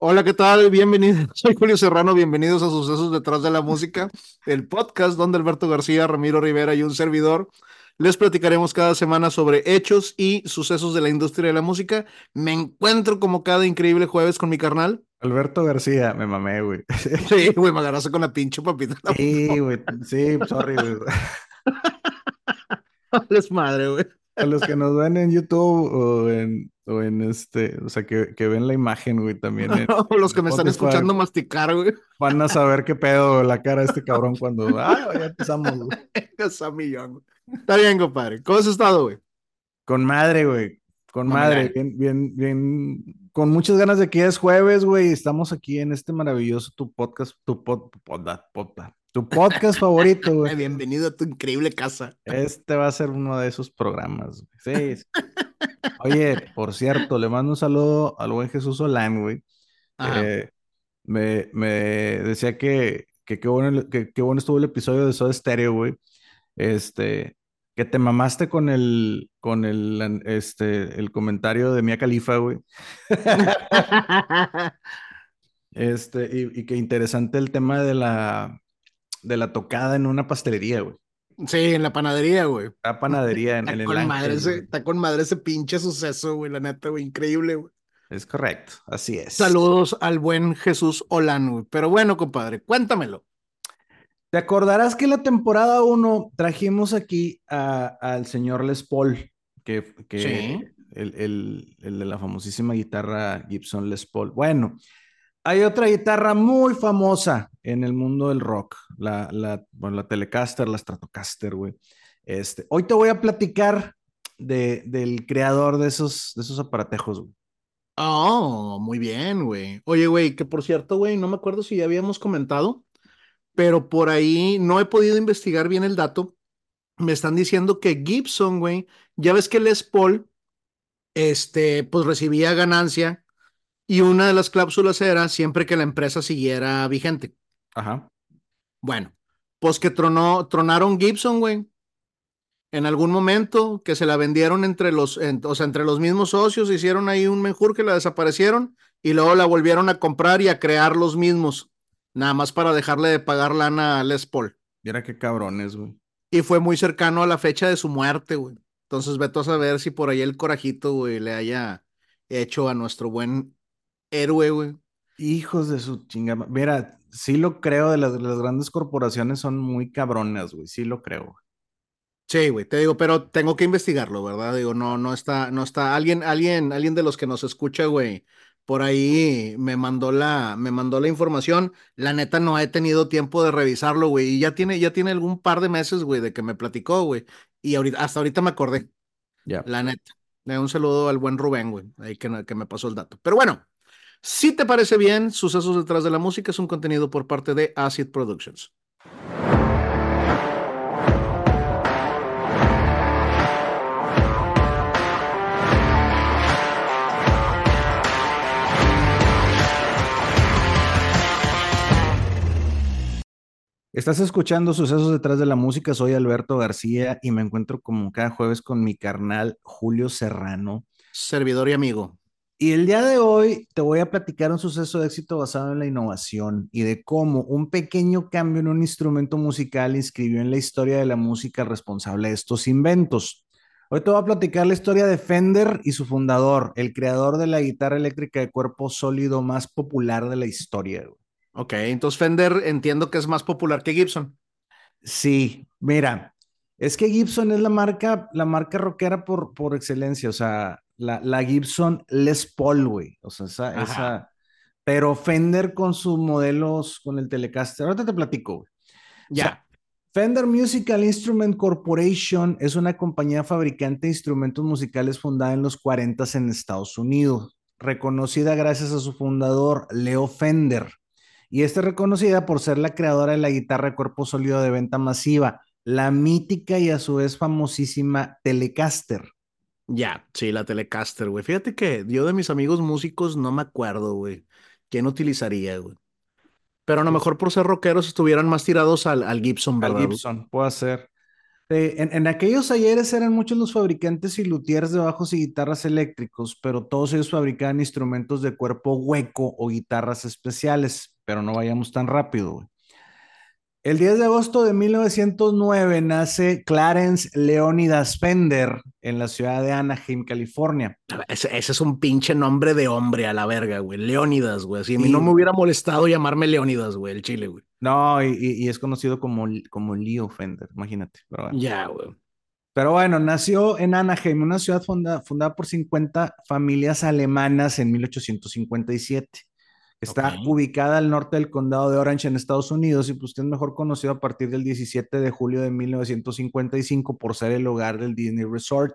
Hola, ¿qué tal? Bienvenidos. Soy Julio Serrano. Bienvenidos a Sucesos detrás de la música, el podcast donde Alberto García, Ramiro Rivera y un servidor les platicaremos cada semana sobre hechos y sucesos de la industria de la música. Me encuentro como cada increíble jueves con mi carnal. Alberto García, me mamé, güey. Sí, güey, me agarraste con la pinche papita. Sí, güey, sí, sorry, güey. Es madre, güey. A los que nos ven en YouTube o en, o en este, o sea, que, que ven la imagen, güey, también. En, o los que me están escuchando masticar, güey. Van a saber qué pedo la cara de este cabrón cuando, ah, ya empezamos, güey. Esa millón, Está bien, compadre. ¿Cómo has estado, güey? Con madre, güey. Con madre. Bien, bien, bien. Con muchas ganas de que es jueves, güey. Estamos aquí en este maravilloso tu podcast, tu pod, pod, pod, tu podcast favorito, güey. Bienvenido a tu increíble casa. Este va a ser uno de esos programas. Sí. sí. Oye, por cierto, le mando un saludo al buen Jesús Solán, güey. Eh, me, me, decía que, que qué bueno, que, que bueno estuvo el episodio de Soda Stereo, güey. Este, que te mamaste con el, con el, este, el comentario de Mia Califa, güey. este, y, y que interesante el tema de la, de la tocada en una pastelería, güey. Sí, en la panadería, güey. La panadería en, está en con el madre ese, Está con madre ese pinche suceso, güey, la neta, güey, increíble, güey. Es correcto, así es. Saludos al buen Jesús Olán, güey. Pero bueno, compadre, cuéntamelo. Te acordarás que la temporada 1 trajimos aquí al señor Les Paul, que, que sí. el, el, el de la famosísima guitarra Gibson Les Paul. Bueno, hay otra guitarra muy famosa en el mundo del rock, la, la, bueno, la Telecaster, la Stratocaster, güey. Este, hoy te voy a platicar de, del creador de esos, de esos aparatejos, güey. Oh, muy bien, güey. Oye, güey, que por cierto, güey, no me acuerdo si ya habíamos comentado, pero por ahí no he podido investigar bien el dato. Me están diciendo que Gibson, güey, ya ves que Les Paul, este, pues recibía ganancia y una de las cláusulas era siempre que la empresa siguiera vigente. Ajá. Bueno, pues que tronó, tronaron Gibson, güey. En algún momento que se la vendieron entre los, en, o sea, entre los mismos socios, hicieron ahí un menjur que la desaparecieron y luego la volvieron a comprar y a crear los mismos, nada más para dejarle de pagar lana a Les Paul. Mira qué cabrones, güey. Y fue muy cercano a la fecha de su muerte, güey. Entonces, vete a saber si por ahí el corajito, güey, le haya hecho a nuestro buen héroe, güey. Hijos de su chingada. Mira, sí lo creo, de las, de las grandes corporaciones son muy cabronas, güey. Sí lo creo, güey. Sí, güey, te digo, pero tengo que investigarlo, ¿verdad? Digo, no, no está, no está. Alguien, alguien, alguien de los que nos escucha, güey, por ahí me mandó la, me mandó la información. La neta no he tenido tiempo de revisarlo, güey. Y ya tiene, ya tiene algún par de meses, güey, de que me platicó, güey. Y ahorita, hasta ahorita me acordé. Ya. La neta. Un saludo al buen Rubén, güey, ahí que, que me pasó el dato. Pero bueno, si te parece bien, Sucesos detrás de la música es un contenido por parte de Acid Productions. Estás escuchando Sucesos detrás de la música. Soy Alberto García y me encuentro como cada jueves con mi carnal Julio Serrano. Servidor y amigo. Y el día de hoy te voy a platicar un suceso de éxito basado en la innovación y de cómo un pequeño cambio en un instrumento musical inscribió en la historia de la música responsable de estos inventos. Hoy te voy a platicar la historia de Fender y su fundador, el creador de la guitarra eléctrica de cuerpo sólido más popular de la historia. Ok, entonces Fender entiendo que es más popular que Gibson. Sí, mira, es que Gibson es la marca, la marca rockera por, por excelencia, o sea, la, la Gibson Les Paul, güey, o sea, esa, esa, pero Fender con sus modelos, con el Telecaster, ahorita te platico, güey. Ya. O sea, Fender Musical Instrument Corporation es una compañía fabricante de instrumentos musicales fundada en los 40 en Estados Unidos, reconocida gracias a su fundador, Leo Fender. Y esta es reconocida por ser la creadora de la guitarra de cuerpo sólido de venta masiva, la mítica y a su vez famosísima Telecaster. Ya, sí, la Telecaster, güey. Fíjate que yo de mis amigos músicos no me acuerdo, güey. ¿Quién utilizaría, güey? Pero a lo mejor por ser rockeros estuvieran más tirados al, al Gibson, ¿verdad? Al Gibson, puede ser. en, en, aquellos ayeres eran muchos los fabricantes y luthiers de bajos y guitarras eléctricos, pero todos ellos fabricaban instrumentos de cuerpo hueco o guitarras especiales, pero no vayamos tan rápido, güey. El 10 de agosto de 1909 nace Clarence Leonidas Fender en la ciudad de Anaheim, California. Ese, es un pinche nombre de hombre a la verga, güey. Leonidas, güey. Si a mí no me hubiera molestado llamarme Leonidas, güey, el chile, güey. No, y, es conocido como, como Leo Fender, imagínate. Ya, güey. Pero bueno, nació en Anaheim, una ciudad fundada por 50 familias alemanas en 1857. Está ubicada al norte del condado de Orange en Estados Unidos y pues es mejor conocido a partir del 17 de julio de 1955 por ser el hogar del Disney Resort.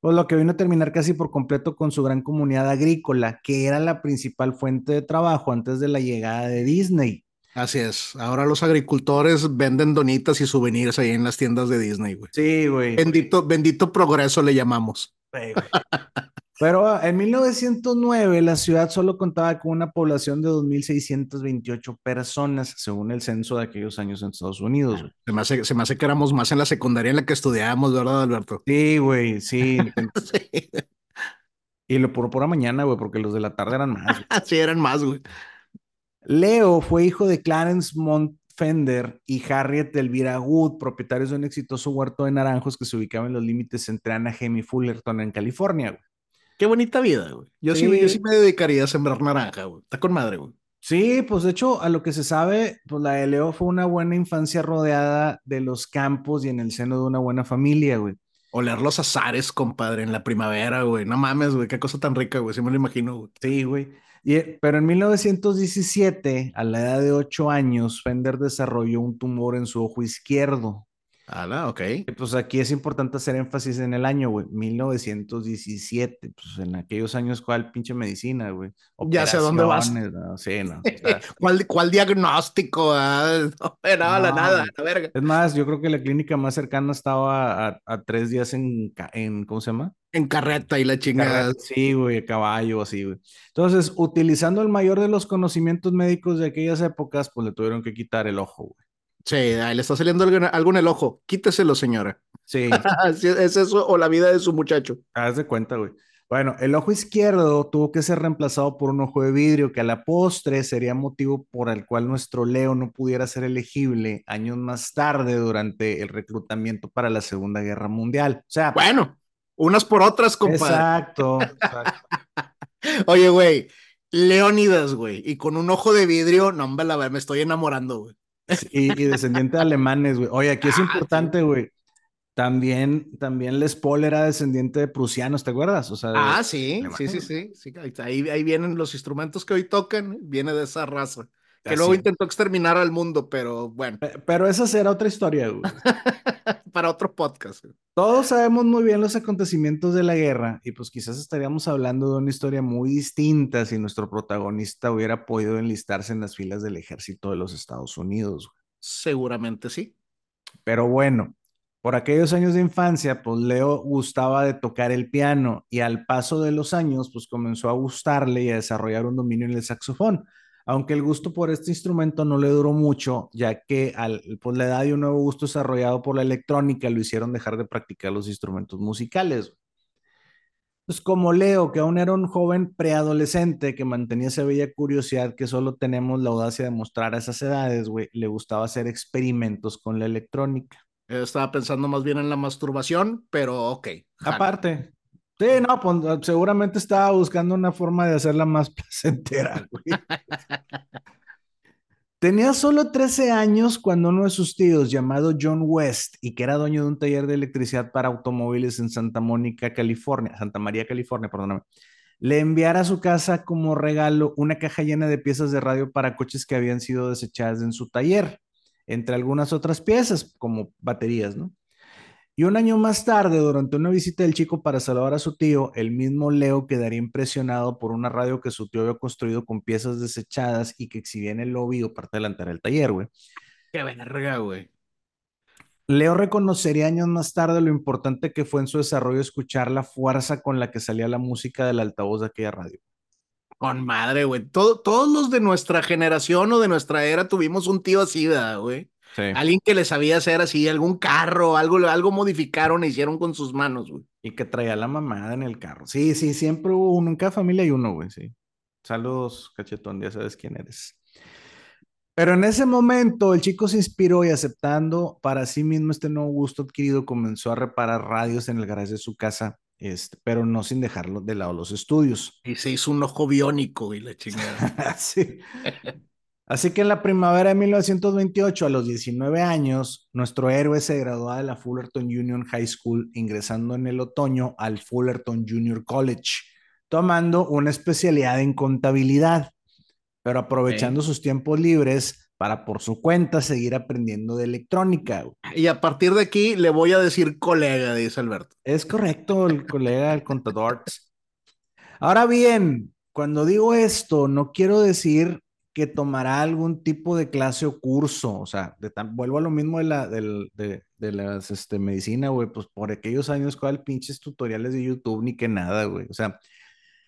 Pues lo que vino a terminar casi por completo con su gran comunidad agrícola, que era la principal fuente de trabajo antes de la llegada de Disney. Así es. Ahora los agricultores venden donitas y souvenirs ahí en las tiendas de Disney, güey. Sí, güey. Bendito, bendito progreso le llamamos. Sí, pero ah, en 1909 la ciudad solo contaba con una población de 2.628 personas, según el censo de aquellos años en Estados Unidos. Se me, hace, se me hace que éramos más en la secundaria en la que estudiábamos, ¿verdad, Alberto? Sí, güey, sí. Y lo por pura mañana, güey, porque los de la tarde eran más. sí, eran más, güey. Leo fue hijo de Clarence Montfender y Harriet Elvira Wood, propietarios de un exitoso huerto de naranjos que se ubicaba en los límites entre Anaheim y Fullerton, en California, güey. Qué bonita vida, güey. Yo sí. yo sí me dedicaría a sembrar naranja, güey. Está con madre, güey. Sí, pues de hecho, a lo que se sabe, pues la de Leo fue una buena infancia rodeada de los campos y en el seno de una buena familia, güey. Oler los azares, compadre, en la primavera, güey. No mames, güey. Qué cosa tan rica, güey. Sí me lo imagino, güey. Sí, güey. Eh, pero en 1917, a la edad de 8 años, Fender desarrolló un tumor en su ojo izquierdo. Ah, ok. Pues aquí es importante hacer énfasis en el año, güey, 1917, pues en aquellos años, ¿cuál pinche medicina, güey? Ya sé dónde vas. Sí, no. ¿Cuál, ¿Cuál, diagnóstico? Ah? No era la nada, la verga. Es más, yo creo que la clínica más cercana estaba a, tres días en, en, ¿cómo se llama? En carreta y la chingada. Sí, güey, caballo, así, güey. Entonces, utilizando el mayor de los conocimientos médicos de aquellas épocas, pues le tuvieron que quitar el ojo, güey. Sí, le está saliendo algo, en el ojo. Quíteselo, señora. Sí. ¿Es eso o la vida de su muchacho? Haz de cuenta, güey. Bueno, el ojo izquierdo tuvo que ser reemplazado por un ojo de vidrio que a la postre sería motivo por el cual nuestro Leo no pudiera ser elegible años más tarde durante el reclutamiento para la Segunda Guerra Mundial. O sea, bueno, unas por otras, compadre. Exacto. Oye, güey, Leónidas, güey, y con un ojo de vidrio, no, hombre, la me estoy enamorando, güey. Y, descendiente de alemanes, güey. Oye, aquí es ah, importante, güey. También, también Les Paul era descendiente de prusianos, ¿te acuerdas? O sea, ah, sí, sí, sí, sí, sí. Ahí, ahí vienen los instrumentos que hoy tocan, viene de esa raza. Que luego intentó exterminar al mundo, pero bueno. Pero esa será otra historia, güey. Para otro podcast. Todos sabemos muy bien los acontecimientos de la guerra y pues quizás estaríamos hablando de una historia muy distinta si nuestro protagonista hubiera podido enlistarse en las filas del ejército de los Estados Unidos. Seguramente sí. Pero bueno, por aquellos años de infancia, pues Leo gustaba de tocar el piano y al paso de los años, pues comenzó a gustarle y a desarrollar un dominio en el saxofón aunque el gusto por este instrumento no le duró mucho, ya que al, la edad y un nuevo gusto desarrollado por la electrónica lo hicieron dejar de practicar los instrumentos musicales. Pues como Leo, que aún era un joven preadolescente que mantenía esa bella curiosidad que solo tenemos la audacia de mostrar a esas edades, güey, le gustaba hacer experimentos con la electrónica. estaba pensando más bien en la masturbación, pero ok. Aparte, Sí, no, pues seguramente estaba buscando una forma de hacerla más placentera, güey. Tenía solo 13 años cuando uno de sus tíos, llamado John West, y que era dueño de un taller de electricidad para automóviles en Santa Mónica, California, Santa María, California, perdóname, le enviara a su casa como regalo una caja llena de piezas de radio para coches que habían sido desechadas en su taller, entre algunas otras piezas, como baterías, ¿no? Y un año más tarde, durante una visita del chico para saludar a su tío, el mismo Leo quedaría impresionado por una radio que su tío había construido con piezas desechadas y que exhibía en el lobby o parte delantera del taller, güey. Qué verga, güey. Leo reconocería años más tarde lo importante que fue en su desarrollo escuchar la fuerza con la que salía la música del altavoz de aquella radio. Con madre, güey. todos los de nuestra generación o de nuestra era tuvimos un tío así, güey? Alguien que les sabía hacer así algún carro, algo, algo modificaron e hicieron con sus manos, güey. Y que traía la mamada en el carro. Sí, sí, siempre hubo uno. En cada familia hay uno, güey, sí. Saludos, cachetón, ya sabes quién eres. Pero en ese momento el chico se inspiró y aceptando para sí mismo este nuevo gusto adquirido, comenzó a reparar radios en el garaje de su casa, este, pero no sin dejarlo de lado los estudios. Y se hizo un ojo biónico y la chingada. sí. Así que en la primavera de 1928, a los 19 años, nuestro héroe se graduó de la Fullerton Union High School, ingresando en el otoño al Fullerton Junior College, tomando una especialidad en contabilidad pero aprovechando sus tiempos libres para por su cuenta seguir aprendiendo de electrónica. Y a partir de aquí le voy a decir colega, dice Alberto. Es correcto, el colega, el contador. Ahora bien, cuando digo esto, no quiero decir que tomará algún tipo de clase o curso, o sea, vuelvo a lo mismo de la de, de, las este, medicina, güey, pues por aquellos años, ¿cuál pinches tutoriales de YouTube ni que nada, güey? O sea,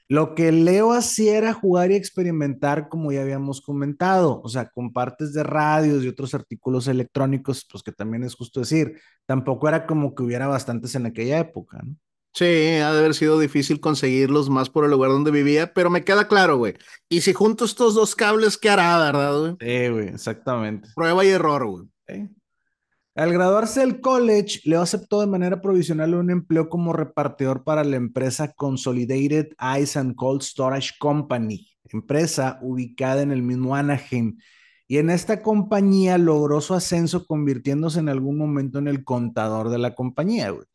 lo que Leo hacía era jugar y experimentar, como ya habíamos comentado, o sea, con partes de radios y otros artículos electrónicos, pues que también es justo decir, tampoco era como que hubiera bastantes en aquella época, ¿no? Sí, ha de haber sido difícil conseguirlos más por el lugar donde vivía, pero me queda claro, güey. Y si junto estos dos cables, ¿qué hará, verdad, güey? Sí, güey, exactamente. Prueba y error, güey. Al graduarse del college, Leo aceptó de manera provisional un empleo como repartidor para la empresa Consolidated Ice and Cold Storage Company, empresa ubicada en el mismo Anaheim. Y en esta compañía logró su ascenso convirtiéndose en algún momento en el contador de la compañía, güey.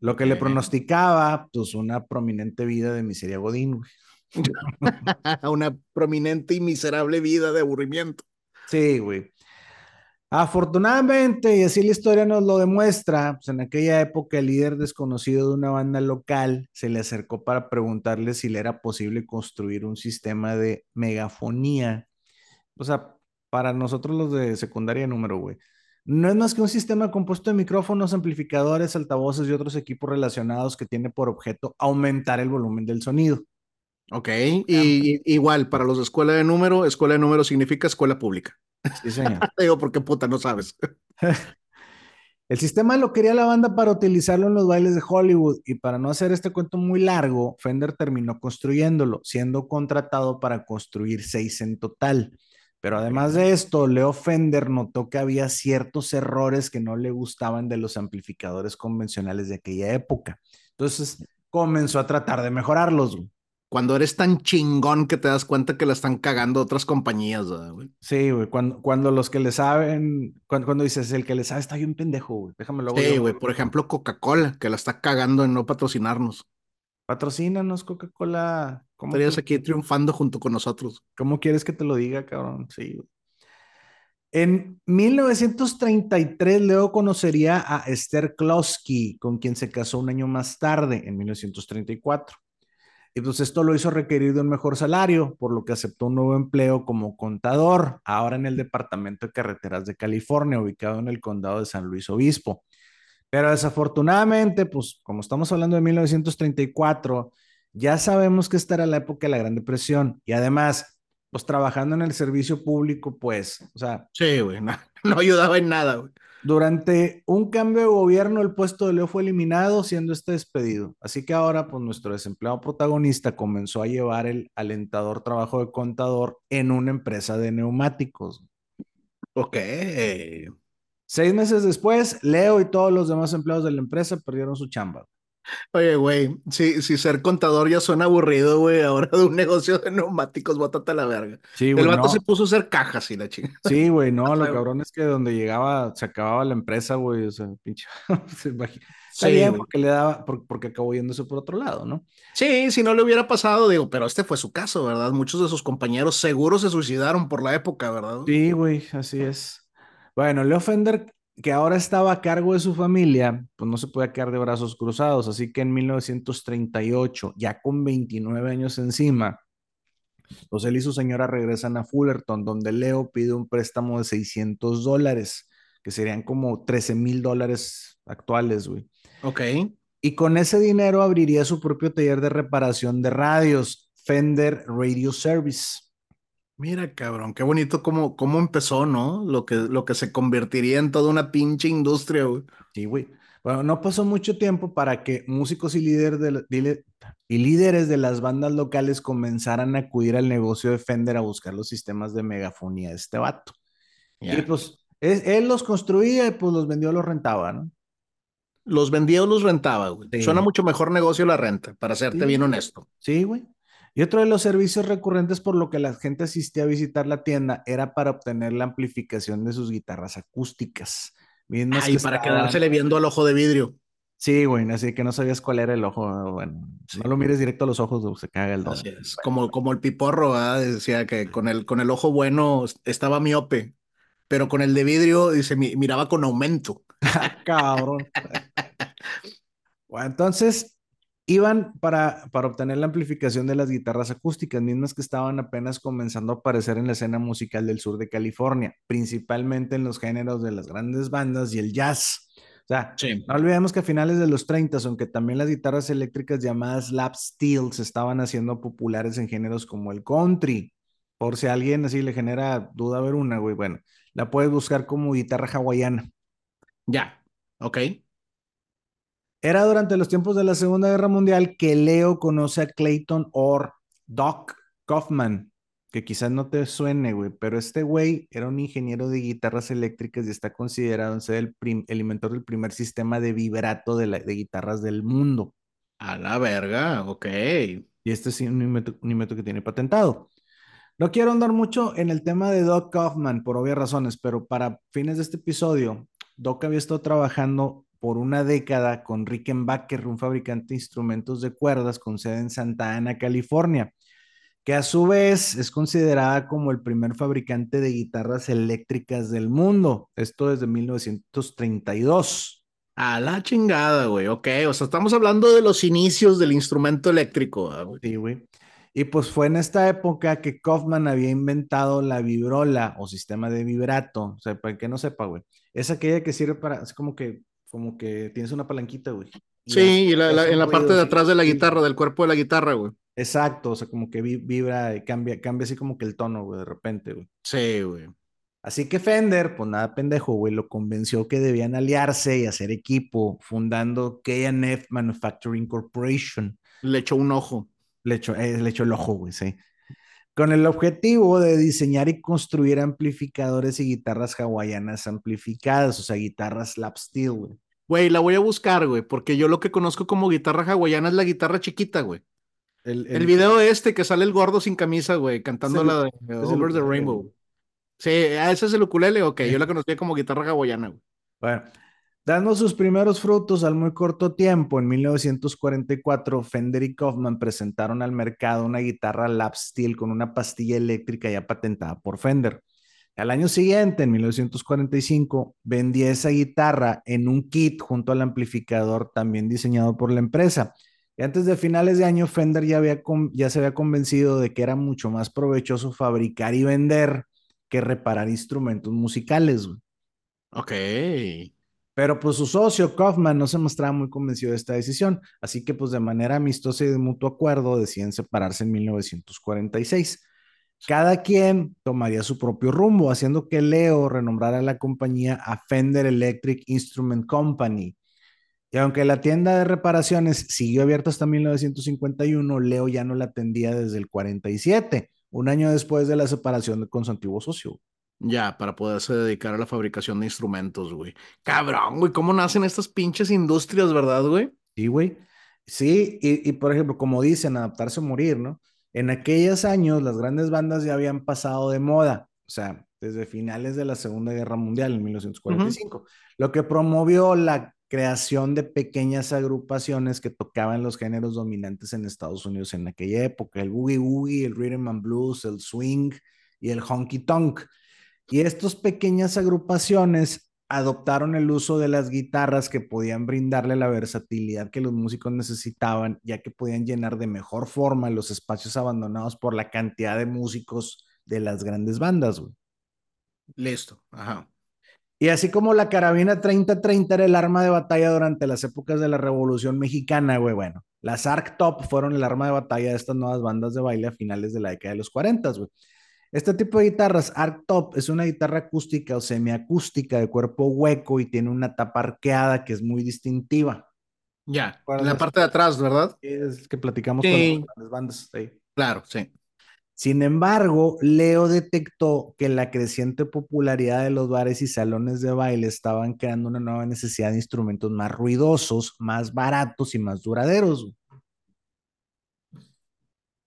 Lo que le pronosticaba, pues, una prominente vida de miseria godín, güey. una prominente y miserable vida de aburrimiento. Sí, güey. Afortunadamente, y así la historia nos lo demuestra, pues en aquella época el líder desconocido de una banda local se le acercó para preguntarle si le era posible construir un sistema de megafonía. O sea, para nosotros los de secundaria número, güey. No es más que un sistema compuesto de micrófonos, amplificadores, altavoces y otros equipos relacionados que tiene por objeto aumentar el volumen del sonido. Ok, y, igual para los de escuela de número, escuela de número significa escuela pública. Sí, señor. Te digo, porque puta, no sabes. El sistema lo quería la banda para utilizarlo en los bailes de Hollywood y para no hacer este cuento muy largo, Fender terminó construyéndolo, siendo contratado para construir seis en total. Pero además de esto, Leo Fender notó que había ciertos errores que no le gustaban de los amplificadores convencionales de aquella época. Entonces comenzó a tratar de mejorarlos cuando eres tan chingón que te das cuenta que la están cagando otras compañías, güey. Sí, güey, cuando, cuando los que le saben, cuando, dices, el que le sabe está bien pendejo, güey, déjamelo. Sí, güey, por ejemplo, Coca-Cola, que la está cagando en no patrocinarnos. Patrocínanos, Coca-Cola. ¿Cómo estarías aquí triunfando junto con nosotros? ¿Cómo quieres que te lo diga, cabrón? Sí. En 1933, Leo conocería a Esther Klosky, con quien se casó un año más tarde, en 1934. Y pues esto lo hizo requerir de un mejor salario, por lo que aceptó un nuevo empleo como contador, ahora en el Departamento de Carreteras de California, ubicado en el condado de San Luis Obispo. Pero desafortunadamente, pues como estamos hablando de 1934, ya sabemos que esta era la época de la Gran Depresión y además, pues trabajando en el servicio público, pues, o sea... Sí, güey, no, no ayudaba en nada, güey. Durante un cambio de gobierno, el puesto de Leo fue eliminado, siendo este despedido. Así que ahora, pues nuestro desempleado protagonista comenzó a llevar el alentador trabajo de contador en una empresa de neumáticos. Ok. Seis meses después, Leo y todos los demás empleados de la empresa perdieron su chamba. Oye, güey, si, si ser contador ya suena aburrido, güey, ahora de un negocio de neumáticos, bótate a la verga. Sí, El vato se puso a hacer cajas y la chica. Sí, güey, no, lo cabrón es que donde llegaba, se acababa la empresa, güey, o sea, pinche. sí, porque le daba, porque acabó yéndose por otro lado, ¿no? Sí, si no le hubiera pasado, digo, pero este fue su caso, ¿verdad? Muchos de sus compañeros seguro se suicidaron por la época, ¿verdad? Sí, güey, así es. Bueno, Leo Fender que ahora estaba a cargo de su familia, pues no se podía quedar de brazos cruzados. Así que en 1938, ya con 29 años encima, pues él y su señora regresan a Fullerton, donde Leo pide un préstamo de 600 dólares, que serían como 13 mil dólares actuales, güey. Ok. Y con ese dinero abriría su propio taller de reparación de radios, Fender Radio Service. Mira, cabrón, qué bonito cómo, cómo empezó, ¿no? Lo que, lo que se convertiría en toda una pinche industria, güey. Sí, güey. Bueno, no pasó mucho tiempo para que músicos y, líderes de, y líderes de las bandas locales comenzaran a acudir al negocio de Fender a buscar los sistemas de megafonía de este vato. Y pues él los construía y pues los vendió, los rentaba, ¿no? Los vendía o los rentaba, güey. Suena mucho mejor negocio la renta, para serte bien honesto. Sí, güey. Y otro de los servicios recurrentes por lo que la gente asistía a visitar la tienda era para obtener la amplificación de sus guitarras acústicas. Mismas y para quedársele viendo al ojo de vidrio. Sí, güey, así que no sabías cuál era el ojo. Bueno, no lo mires directo a los ojos, se caga el don. Así es. Como, como el piporro, decía que con el, con el ojo bueno estaba miope, pero con el de vidrio dice, miraba con aumento. Cabrón. bueno, entonces iban para, para obtener la amplificación de las guitarras acústicas, mismas que estaban apenas comenzando a aparecer en la escena musical del sur de California, principalmente en los géneros de las grandes bandas y el jazz. O sea, no olvidemos que a finales de los 30, aunque también las guitarras eléctricas llamadas lap steel se estaban haciendo populares en géneros como el country. Por si a alguien así le genera duda ver una, güey, bueno, la puedes buscar como guitarra hawaiana. Ya, ok. Era durante los tiempos de la Segunda Guerra Mundial que Leo conoce a Clayton Orr Doc Kaufman, que quizás no te suene, güey, pero este güey era un ingeniero de guitarras eléctricas y está considerado ser el, el inventor del primer sistema de vibrato de, de, guitarras del mundo. A la verga, ok. Y este es un invento, que tiene patentado. No quiero andar mucho en el tema de Doc Kaufman por obvias razones, pero para fines de este episodio, Doc había estado trabajando por una década con Rickenbacker, un fabricante de instrumentos de cuerdas con sede en Santa Ana, California, que a su vez es considerada como el primer fabricante de guitarras eléctricas del mundo. Esto desde 1932. A la chingada, güey. Ok, o sea, estamos hablando de los inicios del instrumento eléctrico. Güey. Sí, güey. Y pues fue en esta época que Kaufman había inventado la vibrola o sistema de vibrato. O sea, para que no sepa, güey. Es aquella que sirve para, es como que, como que tienes una palanquita, güey. sí, y en la parte de atrás de la guitarra, del cuerpo de la guitarra, güey. Exacto, o sea, como que vibra y cambia, cambia así como que el tono, güey, de repente, güey. Sí, güey. Así que Fender, pues nada pendejo, güey, lo convenció que debían aliarse y hacer equipo, fundando KF Manufacturing Corporation. Le echó un ojo. Le echó, eh, le echó el ojo, güey, sí con el objetivo de diseñar y construir amplificadores y guitarras hawaianas amplificadas, o sea, guitarras lap steel, güey. Güey, la voy a buscar, güey, porque yo lo que conozco como guitarra hawaiana es la guitarra chiquita, güey. El, el, video este que sale el gordo sin camisa, güey, cantando la de Over the Rainbow. Sí, ese es el ukulele, ok, yo la conocía como guitarra hawaiana, güey. Bueno, Dando sus primeros frutos al muy corto tiempo, en 1944, Fender y Kaufman presentaron al mercado una guitarra lap steel con una pastilla eléctrica ya patentada por Fender. Al año siguiente, en 1945, vendía esa guitarra en un kit junto al amplificador también diseñado por la empresa. Y antes de finales de año, Fender ya, había ya se había convencido de que era mucho más provechoso fabricar y vender que reparar instrumentos musicales. Ok. Pero pues su socio Kaufman no se mostraba muy convencido de esta decisión, así que pues de manera amistosa y de mutuo acuerdo deciden separarse en 1946. Cada quien tomaría su propio rumbo, haciendo que Leo renombrara la compañía a Fender Electric Instrument Company. Y aunque la tienda de reparaciones siguió abierta hasta 1951, Leo ya no la atendía desde el 47, un año después de la separación con su antiguo socio. Ya, para poderse dedicar a la fabricación de instrumentos, güey. Cabrón, güey, ¿cómo nacen estas pinches industrias, verdad, güey? Sí, güey. Sí, y, por ejemplo, como dicen, adaptarse o morir, ¿no? En aquellos años las grandes bandas ya habían pasado de moda, o sea, desde finales de la Segunda Guerra Mundial, en 1945, lo que promovió la creación de pequeñas agrupaciones que tocaban los géneros dominantes en Estados Unidos en aquella época, el boogie woogie, el rhythm and blues, el swing y el honky tonk. Y estas pequeñas agrupaciones adoptaron el uso de las guitarras que podían brindarle la versatilidad que los músicos necesitaban, ya que podían llenar de mejor forma los espacios abandonados por la cantidad de músicos de las grandes bandas. Listo, ajá. Y así como la carabina 3030 era el arma de batalla durante las épocas de la Revolución Mexicana, güey, bueno, las Arc Top fueron el arma de batalla de estas nuevas bandas de baile a finales de la década de los 40, güey. Este tipo de guitarras, Arc Top, es una guitarra acústica o semiacústica de cuerpo hueco y tiene una tapa arqueada que es muy distintiva. Ya, en la parte de atrás, ¿verdad? Es que platicamos con las bandas. Claro, sí. Sin embargo, Leo detectó que la creciente popularidad de los bares y salones de baile estaban creando una nueva necesidad de instrumentos más ruidosos, más baratos y más duraderos.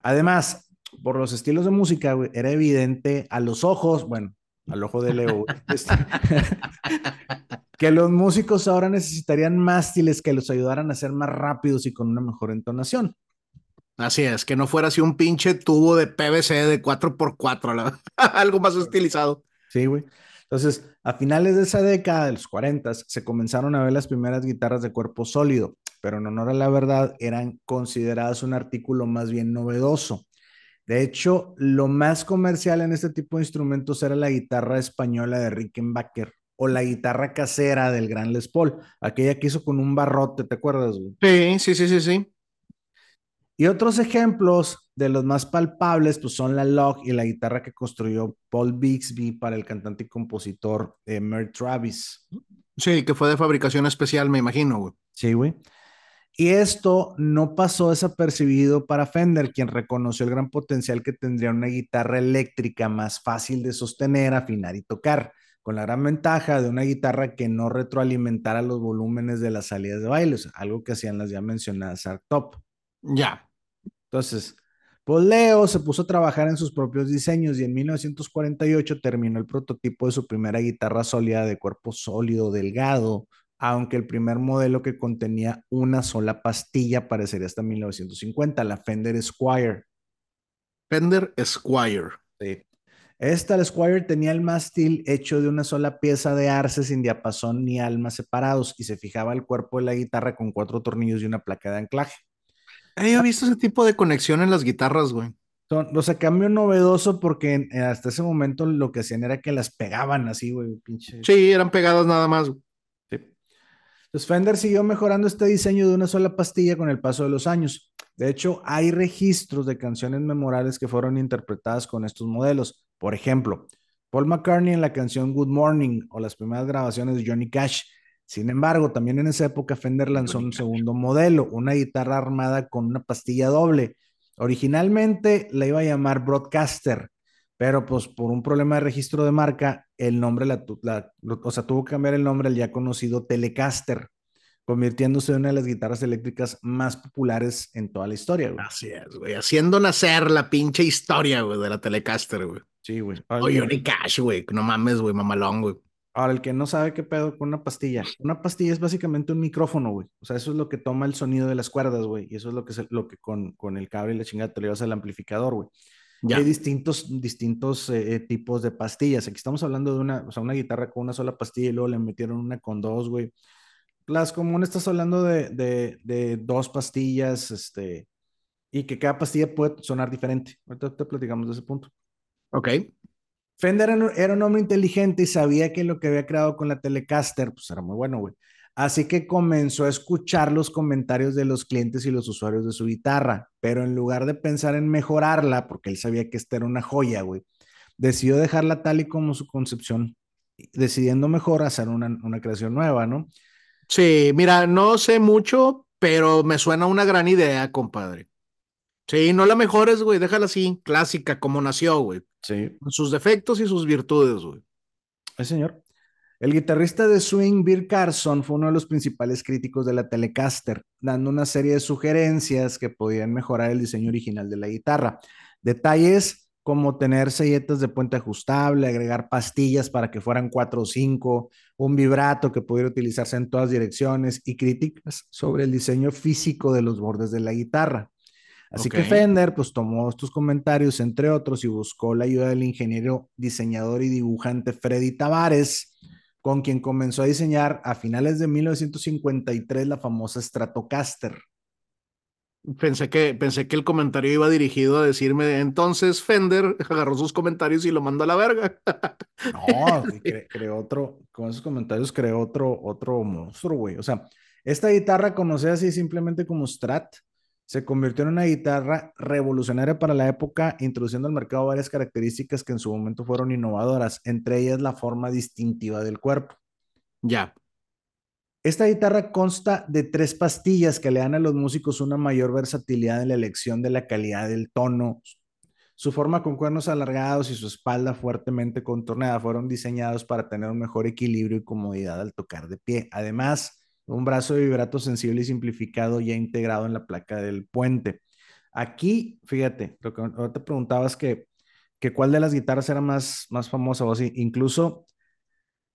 Además, por los estilos de música, era evidente a los ojos, bueno, al ojo de Leo, este, que los músicos ahora necesitarían mástiles que los ayudaran a ser más rápidos y con una mejor entonación. Así es, que no fuera así un pinche tubo de PVC de 4x4, algo más estilizado. Sí, güey. Entonces, a finales de esa década, de los 40, se comenzaron a ver las primeras guitarras de cuerpo sólido, pero en honor a la verdad, eran consideradas un artículo más bien novedoso. De hecho, lo más comercial en este tipo de instrumentos era la guitarra española de Rickenbacker o la guitarra casera del Gran Les Paul, aquella que hizo con un barrote, ¿te acuerdas? Güey? Sí, sí, sí, sí, sí. Y otros ejemplos de los más palpables pues son la log y la guitarra que construyó Paul Bixby para el cantante y compositor eh, Merle Travis. Sí, que fue de fabricación especial, me imagino, güey. Sí, güey. Y esto no pasó desapercibido para Fender, quien reconoció el gran potencial que tendría una guitarra eléctrica más fácil de sostener, afinar y tocar, con la gran ventaja de una guitarra que no retroalimentara los volúmenes de las salidas de baile, algo que hacían las ya mencionadas Art Top. Ya. Entonces, pues Leo se puso a trabajar en sus propios diseños y en 1948 terminó el prototipo de su primera guitarra sólida de cuerpo sólido, delgado, aunque el primer modelo que contenía una sola pastilla parecería hasta 1950, la Fender Squire. Fender Squire. Sí. Esta, la Squire, tenía el mástil hecho de una sola pieza de arce sin diapasón ni almas separados y se fijaba el cuerpo de la guitarra con cuatro tornillos y una placa de anclaje. He visto ese tipo de conexión en las guitarras, güey. O sea, cambio novedoso porque hasta ese momento lo que hacían era que las pegaban así, güey, pinche. Sí, eran pegadas nada más. Sí. Entonces Fender siguió mejorando este diseño de una sola pastilla con el paso de los años. De hecho, hay registros de canciones memorables que fueron interpretadas con estos modelos. Por ejemplo, Paul McCartney en la canción Good Morning o las primeras grabaciones de Johnny Cash sin embargo, también en esa época Fender lanzó un segundo modelo, una guitarra armada con una pastilla doble. Originalmente la iba a llamar Broadcaster, pero pues por un problema de registro de marca, el nombre, la, o sea, tuvo que cambiar el nombre al ya conocido Telecaster, convirtiéndose en una de las guitarras eléctricas más populares en toda la historia, güey. Así es, güey, haciendo nacer la pinche historia, güey, de la Telecaster, güey. Sí, güey. Oye, Johnny Cash, güey, no mames, güey, mamalón, güey. Ahora, el que no sabe qué pedo con una pastilla. Una pastilla es básicamente un micrófono, güey. O sea, eso es lo que toma el sonido de las cuerdas, güey. Y eso es lo que, lo que con, con el cable y la chingada te le vas al amplificador, güey. Hay distintos, distintos eh, eh, tipos de pastillas. Aquí estamos hablando de una, o sea, una guitarra con una sola pastilla y luego le metieron una con dos, güey. Las comunes estás hablando de, de, de, dos pastillas, este, y que cada pastilla puede sonar diferente. Ahorita te platicamos de ese punto. Ok. Fender era un hombre inteligente y sabía que lo que había creado con la Telecaster, pues era muy bueno, güey. Así que comenzó a escuchar los comentarios de los clientes y los usuarios de su guitarra, pero en lugar de pensar en mejorarla, porque él sabía que esta era una joya, güey, decidió dejarla tal y como su concepción, decidiendo mejor hacer una, una creación nueva, ¿no? Sí, mira, no sé mucho, pero me suena una gran idea, compadre. Sí, no la mejores, güey, déjala así, clásica, como nació, güey. Sí. sus defectos y sus virtudes, güey. Sí, señor. El guitarrista de swing Bill Carson fue uno de los principales críticos de la Telecaster, dando una serie de sugerencias que podían mejorar el diseño original de la guitarra. Detalles como tener selletas de puente ajustable, agregar pastillas para que fueran cuatro o cinco, un vibrato que pudiera utilizarse en todas direcciones y críticas sobre el diseño físico de los bordes de la guitarra. Así que Fender pues tomó estos comentarios, entre otros, y buscó la ayuda del ingeniero, diseñador y dibujante Freddy Tavares, con quien comenzó a diseñar a finales de 1953 la famosa Stratocaster. Pensé que, pensé que el comentario iba dirigido a decirme, entonces Fender agarró sus comentarios y lo mandó a la verga. No, creó otro, con esos comentarios creó otro, otro monstruo, güey. O sea, esta guitarra conocida así simplemente como Strat, se convirtió en una guitarra revolucionaria para la época, introduciendo al mercado varias características que en su momento fueron innovadoras, entre ellas la forma distintiva del cuerpo. Ya. Esta guitarra consta de tres pastillas que le dan a los músicos una mayor versatilidad en la elección de la calidad del tono. Su forma con cuernos alargados y su espalda fuertemente contorneada fueron diseñados para tener un mejor equilibrio y comodidad al tocar de pie. Además, un brazo de vibrato sensible y simplificado ya integrado en la placa del puente. Aquí, fíjate, lo que te preguntabas que, que cuál de las guitarras era más, más famosa o así. Incluso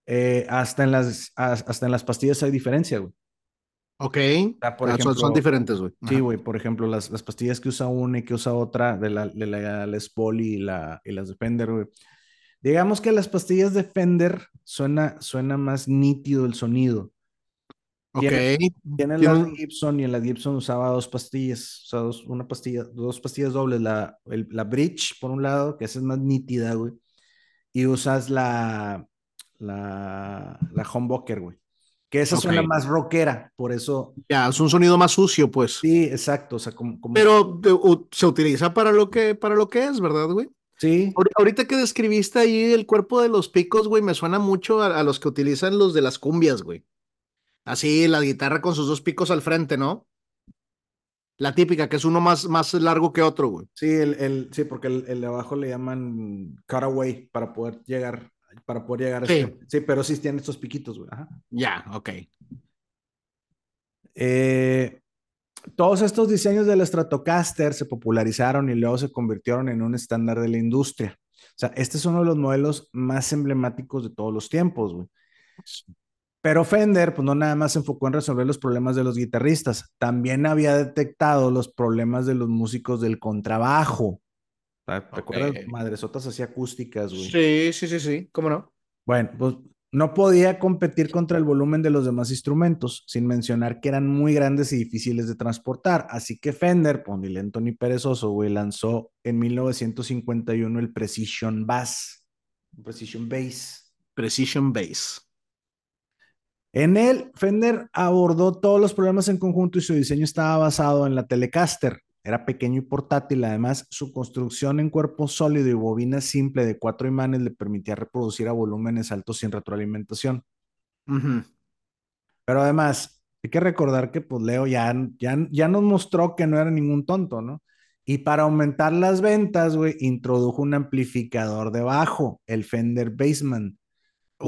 eh, hasta, en las, hasta en las pastillas hay diferencia, güey. Ok. por ah, ejemplo, son, diferentes, güey. Sí, güey. Por ejemplo, las, las, pastillas que usa una y que usa otra, de la, de la Les Paul y, la, y las de Fender, güey. Digamos que las pastillas de Fender suena, suena más nítido el sonido. Ok. Tiene, la Gibson y en la Gibson usaba dos pastillas, o sea, dos, una pastilla, dos pastillas dobles, la, la Bridge por un lado, que esa es más nítida, güey, y usas la, la, la humbucker, güey. Que esa suena más rockera, por eso. Ya, es un sonido más sucio, pues. Sí, exacto. O sea, como, Pero se utiliza para lo que, para lo que es, ¿verdad, güey? Sí. Ahorita que describiste ahí el cuerpo de los picos, güey, me suena mucho a, los que utilizan los de las cumbias, güey. Así, la guitarra con sus dos picos al frente, ¿no? La típica, que es uno más, más largo que otro, güey. Sí, el, el sí, porque el, el, de abajo le llaman cutaway para poder llegar para poder llegar a sí. sí, pero sí tiene estos piquitos, güey. Ya, ok. Eh, todos estos diseños del Stratocaster se popularizaron y luego se convirtieron en un estándar de la industria. O sea, este es uno de los modelos más emblemáticos de todos los tiempos, güey. Pero Fender, pues no nada más se enfocó en resolver los problemas de los guitarristas, también había detectado los problemas de los músicos del contrabajo. ¿Te acuerdas? Madresotas así acústicas, güey. Sí, sí, sí, sí. ¿Cómo no? Bueno, pues no podía competir contra el volumen de los demás instrumentos, sin mencionar que eran muy grandes y difíciles de transportar. Así que Fender, pues ni lento ni perezoso, güey, lanzó en 1951 el Precision Bass. Precision Bass. Precision Bass. En él, Fender abordó todos los problemas en conjunto y su diseño estaba basado en la Telecaster, era pequeño y portátil. Además, su construcción en cuerpo sólido y bobina simple de cuatro imanes le permitía reproducir a volúmenes altos sin retroalimentación. Pero además, hay que recordar que pues Leo ya, ya, ya nos mostró que no era ningún tonto, ¿no? Y para aumentar las ventas, güey, introdujo un amplificador de bajo, el Fender Bassman.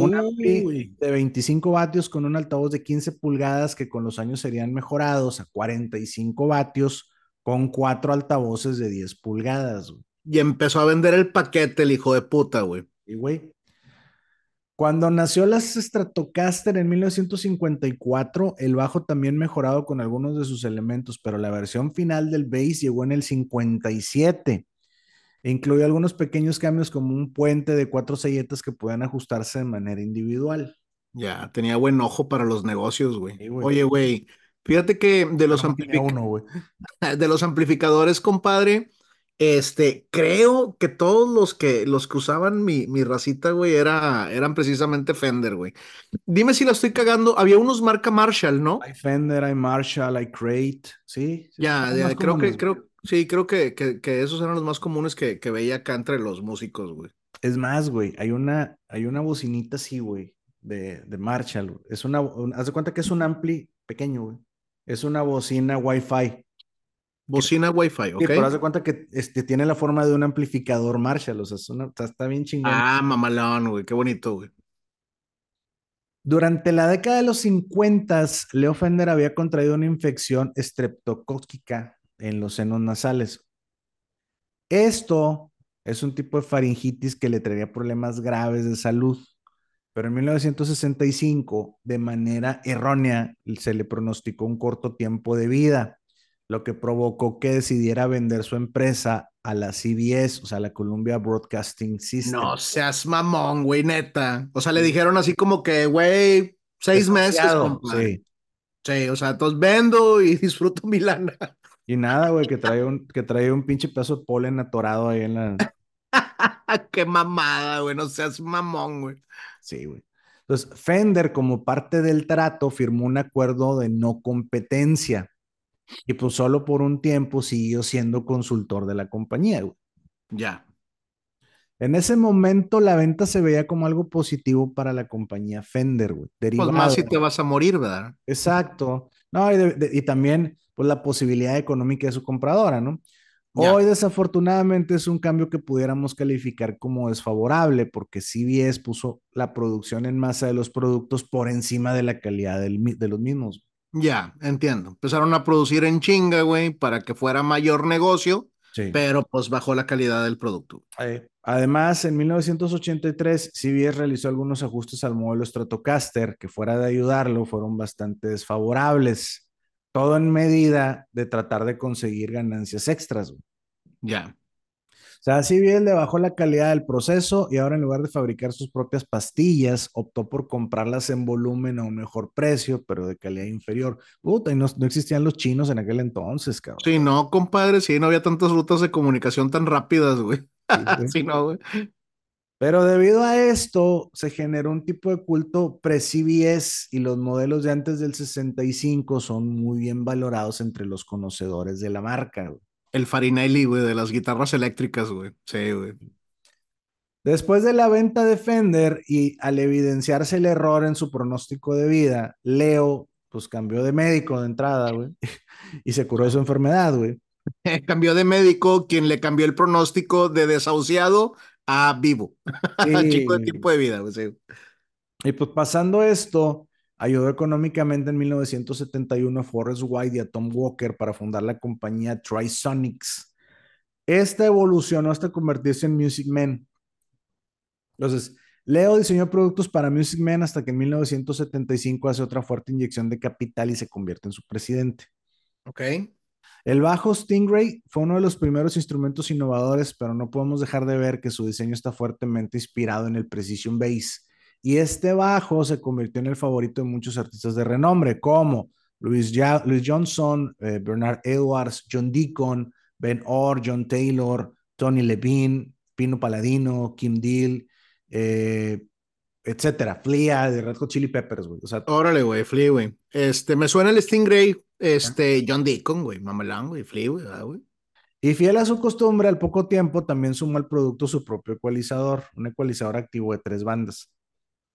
Un ampli de 25 vatios con un altavoz de 15 pulgadas que con los años serían mejorados a 45 vatios con cuatro altavoces de 10 pulgadas. Y empezó a vender el paquete el hijo de puta, güey. Y güey. Cuando nació la Stratocaster en 1954, el bajo también mejorado con algunos de sus elementos, pero la versión final del bass llegó en el 57. E incluyó algunos pequeños cambios como un puente de cuatro selletas que puedan ajustarse de manera individual. Ya, tenía buen ojo para los negocios, güey. Oye, güey, Fíjate que de los, de los amplificadores, compadre, este, creo que todos los que, los que usaban mi, mi racita, güey, era, eran precisamente Fender, güey. Dime si la estoy cagando. Había unos marca Marshall, ¿no? Hay Fender, hay Marshall, hay Crate, sí. ya, creo que, creo, sí, creo que, que, esos eran los más comunes que, que veía acá entre los músicos, güey. Es más, güey, hay una, hay una bocinita así, güey, de, de Marshall. Es una, haz de cuenta que es un ampli pequeño, güey. Es una bocina Wi-Fi. Bocina Wi-Fi, ok. Sí, pero haz de cuenta que este, tiene la forma de un amplificador Marshall, o sea, está bien chingón. Ah, mamalón, güey, qué bonito, güey. Durante la década de los 50, Leo Fender había contraído una infección estreptocócica en los senos nasales. Esto es un tipo de faringitis que le traería problemas graves de salud pero en 1965, de manera errónea, se le pronosticó un corto tiempo de vida, lo que provocó que decidiera vender su empresa a la CBS, o sea, la Columbia Broadcasting System. No seas mamón, güey, neta. O sea, le dijeron así como que, güey, seis meses. Sí. sí, o sea, entonces vendo y disfruto mi lana. Y nada, güey, que trae un, que trae un pinche pedazo de polen atorado ahí en la. Qué mamada, güey, no seas mamón, güey. Sí, güey. Entonces, Fender, como parte del trato, firmó un acuerdo de no competencia. Y pues solo por un tiempo siguió siendo consultor de la compañía, güey. Ya. En ese momento la venta se veía como algo positivo para la compañía Fender, güey. Pues más si te vas a morir, ¿verdad? Exacto. No, y, también pues la posibilidad económica de su compradora, ¿no? Hoy desafortunadamente es un cambio que pudiéramos calificar como desfavorable porque CBS puso la producción en masa de los productos por encima de la calidad de los mismos. Ya, entiendo. Empezaron a producir en chinga, güey, para que fuera mayor negocio, pero pues bajó la calidad del producto. Además, en 1983, CBS realizó algunos ajustes al modelo Stratocaster que fuera de ayudarlo fueron bastante desfavorables todo en medida de tratar de conseguir ganancias extras. Ya. O sea, si bien le bajó la calidad del proceso y ahora en lugar de fabricar sus propias pastillas, optó por comprarlas en volumen a un mejor precio, pero de calidad inferior. Puta, y no, existían los chinos en aquel entonces, cabrón. Sí, no, compadre, sí, no había tantas rutas de comunicación tan rápidas, güey. sí no, güey. Pero debido a esto, se generó un tipo de culto pre-CBS y los modelos de antes del 65 son muy bien valorados entre los conocedores de la marca. El Farinelli, güey, de las guitarras eléctricas, güey. Sí, güey. Después de la venta de Fender y al evidenciarse el error en su pronóstico de vida, Leo, pues cambió de médico de entrada, güey, y se curó de su enfermedad, güey. cambió de médico, quien le cambió el pronóstico de desahuciado a vivo. Chico de tiempo de vida. Pues, Y pues pasando esto, ayudó económicamente en 1971 a Forrest White y a Tom Walker para fundar la compañía Trisonics. Esta evolucionó hasta convertirse en Music Man. Entonces, Leo diseñó productos para Music Man hasta que en 1975 hace otra fuerte inyección de capital y se convierte en su presidente. Ok. El bajo Stingray fue uno de los primeros instrumentos innovadores, pero no podemos dejar de ver que su diseño está fuertemente inspirado en el Precision Bass. Y este bajo se convirtió en el favorito de muchos artistas de renombre, como Louis, Johnson, eh, Bernard Edwards, John Deacon, Ben Orr, John Taylor, Tony Levine, Pino Paladino, Kim Deal, eh, etcétera. Flea de Red Hot Chili Peppers, güey. Órale, güey, Flea, güey. Este, me suena el Stingray este, John Deacon, güey, mamelán, güey, Flea, güey, Y fiel a su costumbre, al poco tiempo también sumó al producto su propio ecualizador, un ecualizador activo de tres bandas.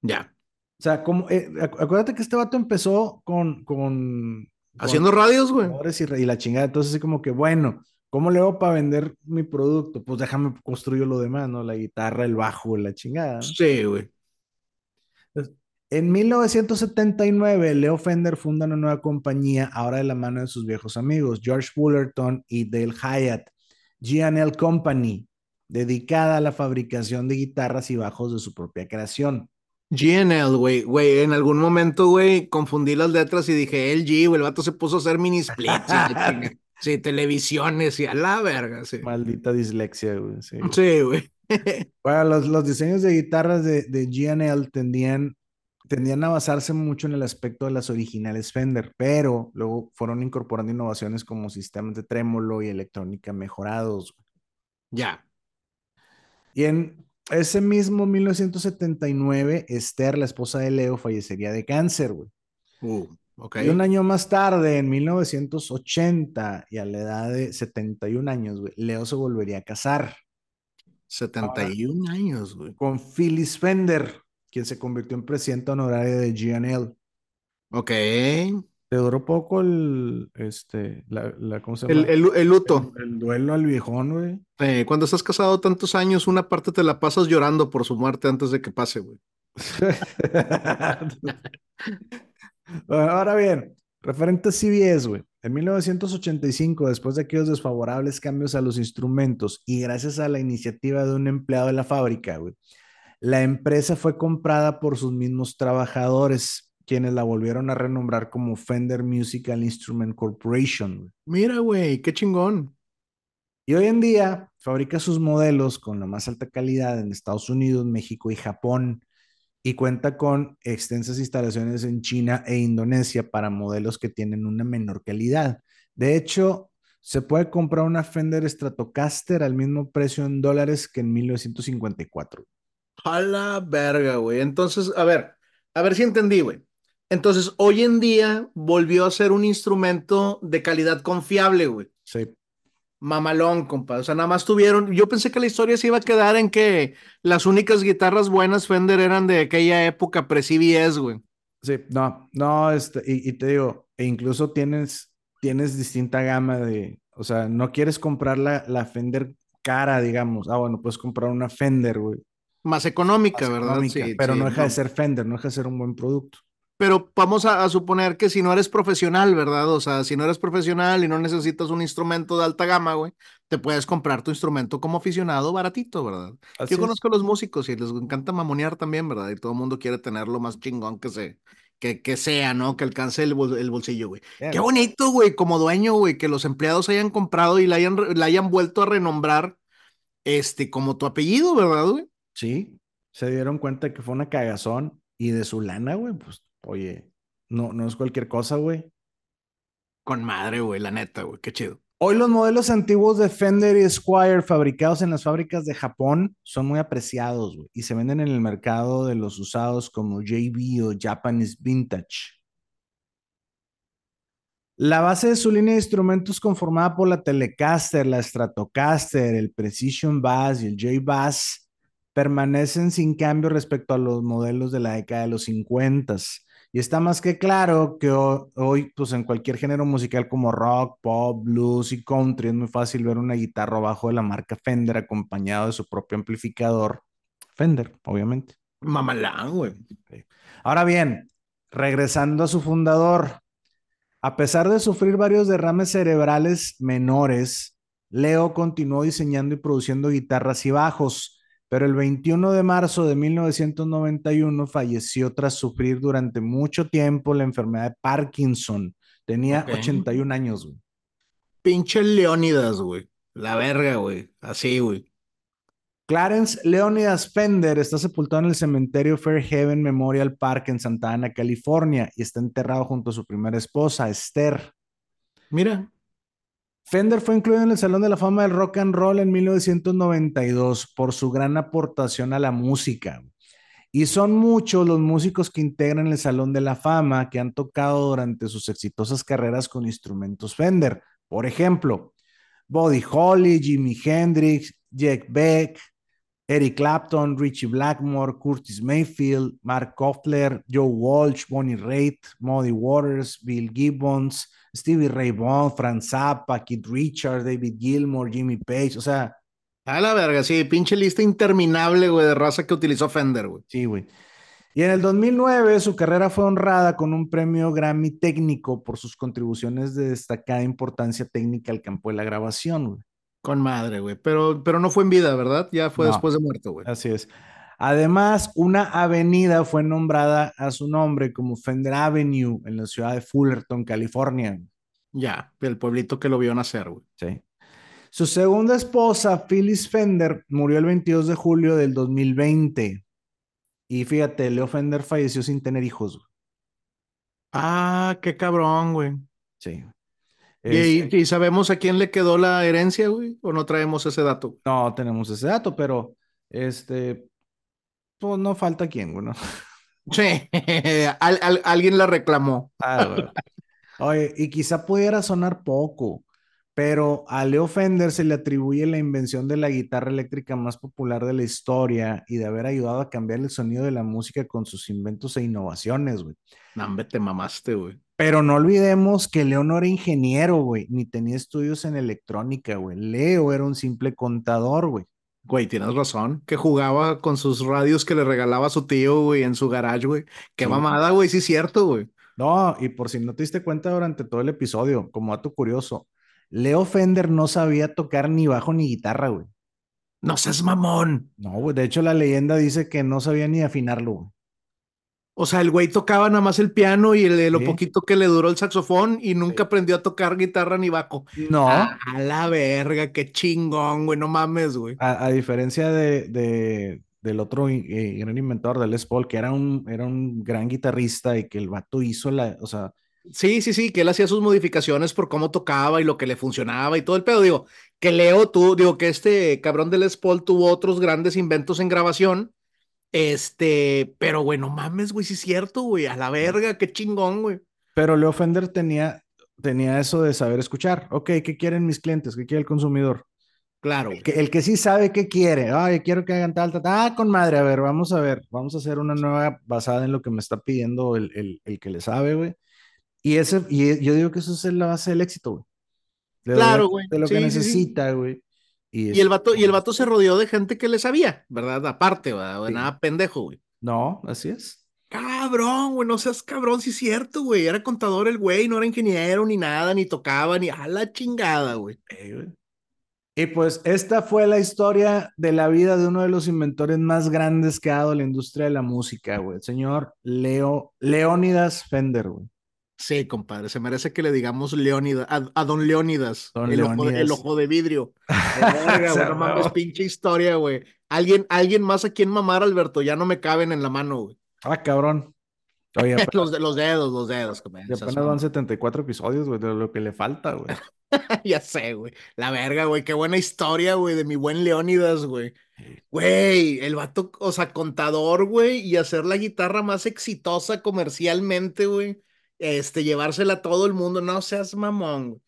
Ya. O sea, como, eh, acuérdate que este vato empezó con, con haciendo radios, güey. Y, y, la chingada. Entonces, así como que, bueno, ¿cómo le hago para vender mi producto? Pues déjame construir lo demás, ¿no? La guitarra, el bajo, la chingada. Sí, güey. En 1979, Leo Fender funda una nueva compañía, ahora de la mano de sus viejos amigos, George Fullerton y Dale Hyatt, G&L Company, dedicada a la fabricación de guitarras y bajos de su propia creación. GNL, güey, güey, en algún momento, güey, confundí las letras y dije LG, güey, el vato se puso a hacer mini splits, sí, televisiones y a la verga, sí. Maldita dislexia, güey, sí. Sí, güey. bueno, los, los, diseños de guitarras de, de GNL tendían tendían a basarse mucho en el aspecto de las originales Fender, pero luego fueron incorporando innovaciones como sistemas de trémolo y electrónica mejorados. Ya. Y en ese mismo 1979, Esther, la esposa de Leo, fallecería de cáncer, güey. Uh, Y un año más tarde, en 1980, y a la edad de 71 años, güey, Leo se volvería a casar. 71 años, güey. Con Phyllis Fender quien se convirtió en presidente honorario de GNL. Ok. Te duró poco el, este, la, ¿cómo se llama? El, el, luto. El, duelo al viejón, güey. cuando estás casado tantos años, una parte te la pasas llorando por su muerte antes de que pase, güey. ahora bien, referente a CBS, güey. En 1985, después de aquellos desfavorables cambios a los instrumentos y gracias a la iniciativa de un empleado de la fábrica, güey, la empresa fue comprada por sus mismos trabajadores, quienes la volvieron a renombrar como Fender Musical Instrument Corporation. Mira, güey, qué chingón. Y hoy en día fabrica sus modelos con la más alta calidad en Estados Unidos, México y Japón y cuenta con extensas instalaciones en China e Indonesia para modelos que tienen una menor calidad. De hecho, se puede comprar una Fender Stratocaster al mismo precio en dólares que en 1954. A la verga, güey. Entonces, a ver, a ver si entendí, güey. Entonces, hoy en día volvió a ser un instrumento de calidad confiable, güey. Sí. Mamalón, compa. O sea, nada más tuvieron. Yo pensé que la historia se iba a quedar en que las únicas guitarras buenas Fender eran de aquella época pre-CBS, güey. Sí, no, no, este, y, te digo, e incluso tienes, tienes distinta gama de, o sea, no quieres comprar la, la Fender cara, digamos. Ah, bueno, puedes comprar una Fender, güey. Más económica, ¿verdad? sí, pero no deja de ser Fender, no deja de ser un buen producto pero vamos a, suponer que si no eres profesional, ¿verdad? O sea, si no eres profesional y no necesitas un instrumento de alta gama, güey, te puedes comprar tu instrumento como aficionado baratito, ¿verdad? Yo conozco a los músicos y les encanta mamonear también, ¿verdad? Y todo el mundo quiere tener lo más chingón que se, que, que sea, ¿no? Que alcance el, el bolsillo, güey. Qué bonito, güey, como dueño, güey, que los empleados hayan comprado y la hayan, la hayan vuelto a renombrar, este, como tu apellido, ¿verdad, güey? Sí, se dieron cuenta que fue una cagazón y de su lana, güey, pues Oye, no, no es cualquier cosa, güey. Con madre, güey, la neta, güey, qué chido. Hoy los modelos antiguos de Fender y Squire fabricados en las fábricas de Japón son muy apreciados güey, y se venden en el mercado de los usados como JB o Japanese Vintage. La base de su línea de instrumentos conformada por la Telecaster, la Stratocaster, el Precision Bass y el J-Bass permanecen sin cambio respecto a los modelos de la década de los 50 y está más que claro que hoy, pues en cualquier género musical como rock, pop, blues y country, es muy fácil ver una guitarra bajo de la marca Fender acompañado de su propio amplificador. Fender, obviamente. Mamalán, güey. Ahora bien, regresando a su fundador, a pesar de sufrir varios derrames cerebrales menores, Leo continuó diseñando y produciendo guitarras y bajos pero el 21 de marzo de 1991 falleció tras sufrir durante mucho tiempo la enfermedad de Parkinson. Tenía 81 años, güey. Pinche Leónidas, güey. La verga, güey. Así, güey. Clarence Leonidas Fender está sepultado en el cementerio Fairhaven Memorial Park en Santa Ana, California, y está enterrado junto a su primera esposa, Esther. Mira. Fender fue incluido en el Salón de la Fama del Rock and Roll en 1992 por su gran aportación a la música. Y son muchos los músicos que integran el Salón de la Fama que han tocado durante sus exitosas carreras con instrumentos Fender. Por ejemplo, Buddy Holly, Jimi Hendrix, Jack Beck, Eric Clapton, Richie Blackmore, Curtis Mayfield, Mark Knopfler, Joe Walsh, Bonnie Raitt, Muddy Waters, Bill Gibbons, Stevie Ray Vaughan, Franz Zappa, Keith Richards, David Gilmour, Jimmy Page, o sea. A la verga, sí, pinche lista interminable, güey, de raza que utilizó Fender, güey. Sí, güey. Y en el 2009 su carrera fue honrada con un premio Grammy técnico por sus contribuciones de destacada importancia técnica al campo de la grabación, güey. Con madre, güey. Pero, pero no fue en vida, ¿verdad? Ya fue después de muerto, güey. Así es. Además, una avenida fue nombrada a su nombre como Fender Avenue en la ciudad de Fullerton, California. Ya, el pueblito que lo vio nacer, güey. Sí. Su segunda esposa, Phyllis Fender, murió el 22 de julio del 2020. Y fíjate, Leo Fender falleció sin tener hijos. Ah, qué cabrón, güey. Sí. Este ¿Y, sabemos a quién le quedó la herencia, güey? ¿O no traemos ese dato? No tenemos ese dato, pero este, pues no falta quién, güey, ¿no? Sí, alguien la reclamó. Ah, Oye, y quizá pudiera sonar poco, pero a Leo Fender se le atribuye la invención de la guitarra eléctrica más popular de la historia y de haber ayudado a cambiar el sonido de la música con sus inventos e innovaciones, güey. No, te mamaste, güey. Pero no olvidemos que Leo no era ingeniero, güey, ni tenía estudios en electrónica, güey. Leo era un simple contador, güey. Güey, tienes razón, que jugaba con sus radios que le regalaba a su tío, güey, en su garage, güey. Qué mamada, güey, sí es cierto, güey. No, y por si no te diste cuenta durante todo el episodio, como dato curioso, Leo Fender no sabía tocar ni bajo ni guitarra, güey. No seas mamón. No, güey, de hecho la leyenda dice que no sabía ni afinarlo, güey. O sea, el güey tocaba nada más el piano y el, lo poquito que le duró el saxofón y nunca aprendió a tocar guitarra ni bajo. No. A, la verga, qué chingón, güey, no mames, güey. A, diferencia de, del otro eh, gran inventor, de Les Paul, que era un, era un gran guitarrista y que el vato hizo la, o sea... Sí, sí, sí, que él hacía sus modificaciones por cómo tocaba y lo que le funcionaba y todo el pedo. Digo, que Leo tú, digo que este cabrón de Les Paul tuvo otros grandes inventos en grabación Este, pero güey, no mames, güey, sí es cierto, güey, a la verga, qué chingón, güey. Pero Leo Fender tenía, tenía eso de saber escuchar. Ok, ¿qué quieren mis clientes? ¿Qué quiere el consumidor? Claro. El que, el que sí sabe qué quiere. Ay, quiero que hagan tal, tal, tal. Ah, con madre, a ver, vamos a ver. Vamos a hacer una nueva basada en lo que me está pidiendo el, el, el que le sabe, güey. Y, ese, y yo digo que eso es la base del éxito, güey. De claro, güey. De lo que necesita, güey. Y, el vato, y el vato se rodeó de gente que le sabía, ¿verdad? Aparte, güey. Nada pendejo, güey. No, así es. Cabrón, güey, no seas cabrón, sí es cierto, güey. Era contador el güey, no era ingeniero ni nada, ni tocaba, ni a la chingada, güey. Y pues esta fue la historia de la vida de uno de los inventores más grandes que ha dado la industria de la música, güey. El señor Leo, Leónidas Fender, güey. Sí, compadre, se merece que le digamos Leónidas, a, don Leónidas, el, Ojo de, vidrio. no mames, pinche historia, güey. Alguien, alguien más a quien mamar, Alberto, ya no me caben en la mano, güey. Ah, cabrón. Oye, los, los dedos, los dedos. Ya apenas van 74 episodios, güey, de lo que le falta, güey. ya sé, güey. La verga, güey. Qué buena historia, güey, de mi buen Leónidas, güey. Güey, el vato, o sea, contador, güey, y hacer la guitarra más exitosa comercialmente, güey este, llevársela a todo el mundo, no seas mamón.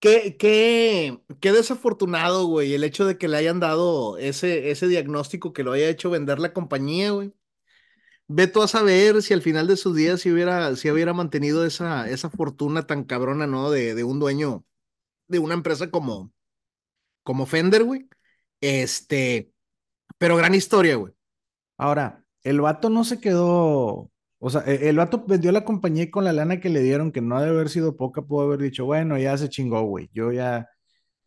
Qué, qué, qué desafortunado, güey, el hecho de que le hayan dado ese, ese diagnóstico que lo haya hecho vender la compañía, güey. Ve tú a saber si al final de sus días si hubiera, si hubiera mantenido esa, esa fortuna tan cabrona, ¿no? De, de un dueño de una empresa como, como Fender, güey. Este, pero gran historia, güey. Ahora, el vato no se quedó o sea, e, el vato vendió la compañía y con la lana que le dieron, que no ha de haber sido poca, pudo haber dicho, bueno, ya se chingó, güey. Yo ya,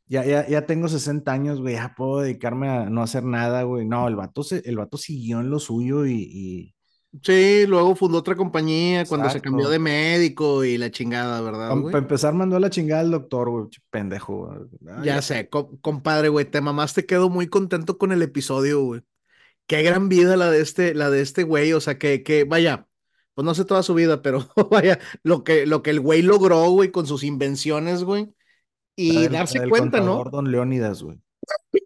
ya, ya, ya tengo 60 años, güey, ya puedo dedicarme a no hacer nada, güey. No, el vato, se, el vato siguió en lo suyo y, Sí, luego fundó otra compañía cuando se cambió de médico y la chingada, ¿verdad? Para empezar, mandó a la chingada al doctor, güey, pendejo. ya, sé, compadre, güey, te mamaste, quedo muy contento con el episodio, güey. Qué gran vida la de este, la de este güey, o sea, que, que, vaya, pues no sé toda su vida, pero vaya, lo que, lo que el güey logró, güey, con sus invenciones, güey. Y darse cuenta, ¿no? Don Leónidas, güey.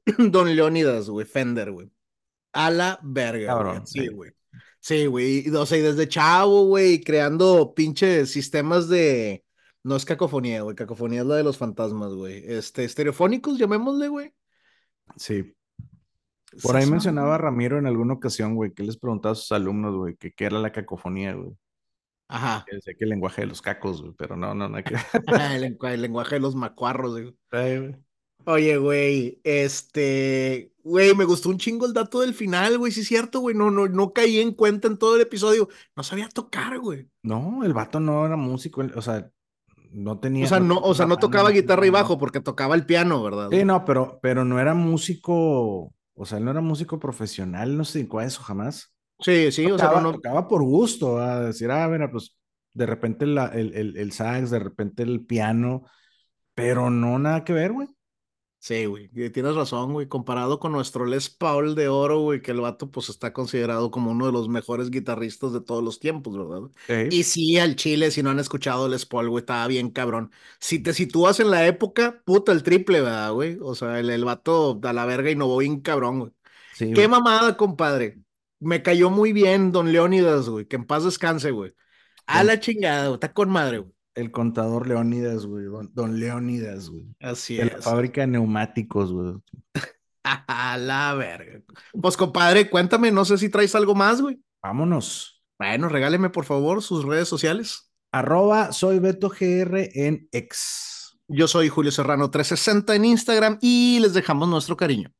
Don Leónidas, güey, Fender, güey. A la verga, Cabrón, Sí, güey. Sí, güey. O sea, y desde chavo, güey, creando pinches sistemas de. No es cacofonía, güey. Cacofonía es la de los fantasmas, güey. Este, estereofónicos, llamémosle, güey. Sí. Por ahí mencionaba Ramiro en alguna ocasión, güey, que les preguntaba a sus alumnos, güey, que qué era la cacofonía, güey. Ajá. Sé que el lenguaje de los cacos, güey, pero no, no, no. Que... el, lenguaje de los macuarros, güey. Oye, güey, este, güey, me gustó un chingo el dato del final, güey, sí es cierto, güey, no, no, no caí en cuenta en todo el episodio, no sabía tocar, güey. No, el vato no era músico, o sea, no tenía. O sea, no, o sea, no tocaba guitarra y bajo porque tocaba el piano, ¿verdad? Sí, no, pero, pero no era músico o sea, él no era músico profesional, no se dedicó a eso jamás. Sí, sí, o sea, no... tocaba por gusto, a decir, ah, mira, pues de repente el, el, el, sax, de repente el piano, pero no nada que ver, güey. Sí, güey, tienes razón, güey. Comparado con nuestro Les Paul de oro, güey, que el vato pues está considerado como uno de los mejores guitarristas de todos los tiempos, ¿verdad? Y sí, al Chile, si no han escuchado Les Paul, güey, estaba bien cabrón. Si te sitúas en la época, puta, el triple, ¿verdad, güey? O sea, el, el vato da la verga y no voy bien cabrón, güey. Qué mamada, compadre. Me cayó muy bien, don Leónidas, güey. Que en paz descanse, güey. A la chingada, güey. Está con madre, güey el contador Leónidas, güey. Don, Leónidas, güey. Así es. la fábrica de neumáticos, güey. A la verga. Pues, compadre, cuéntame, no sé si traes algo más, güey. Vámonos. Bueno, regáleme, por favor, sus redes sociales. Arroba soy Beto GR en X. Yo soy Julio Serrano 360 en Instagram y les dejamos nuestro cariño.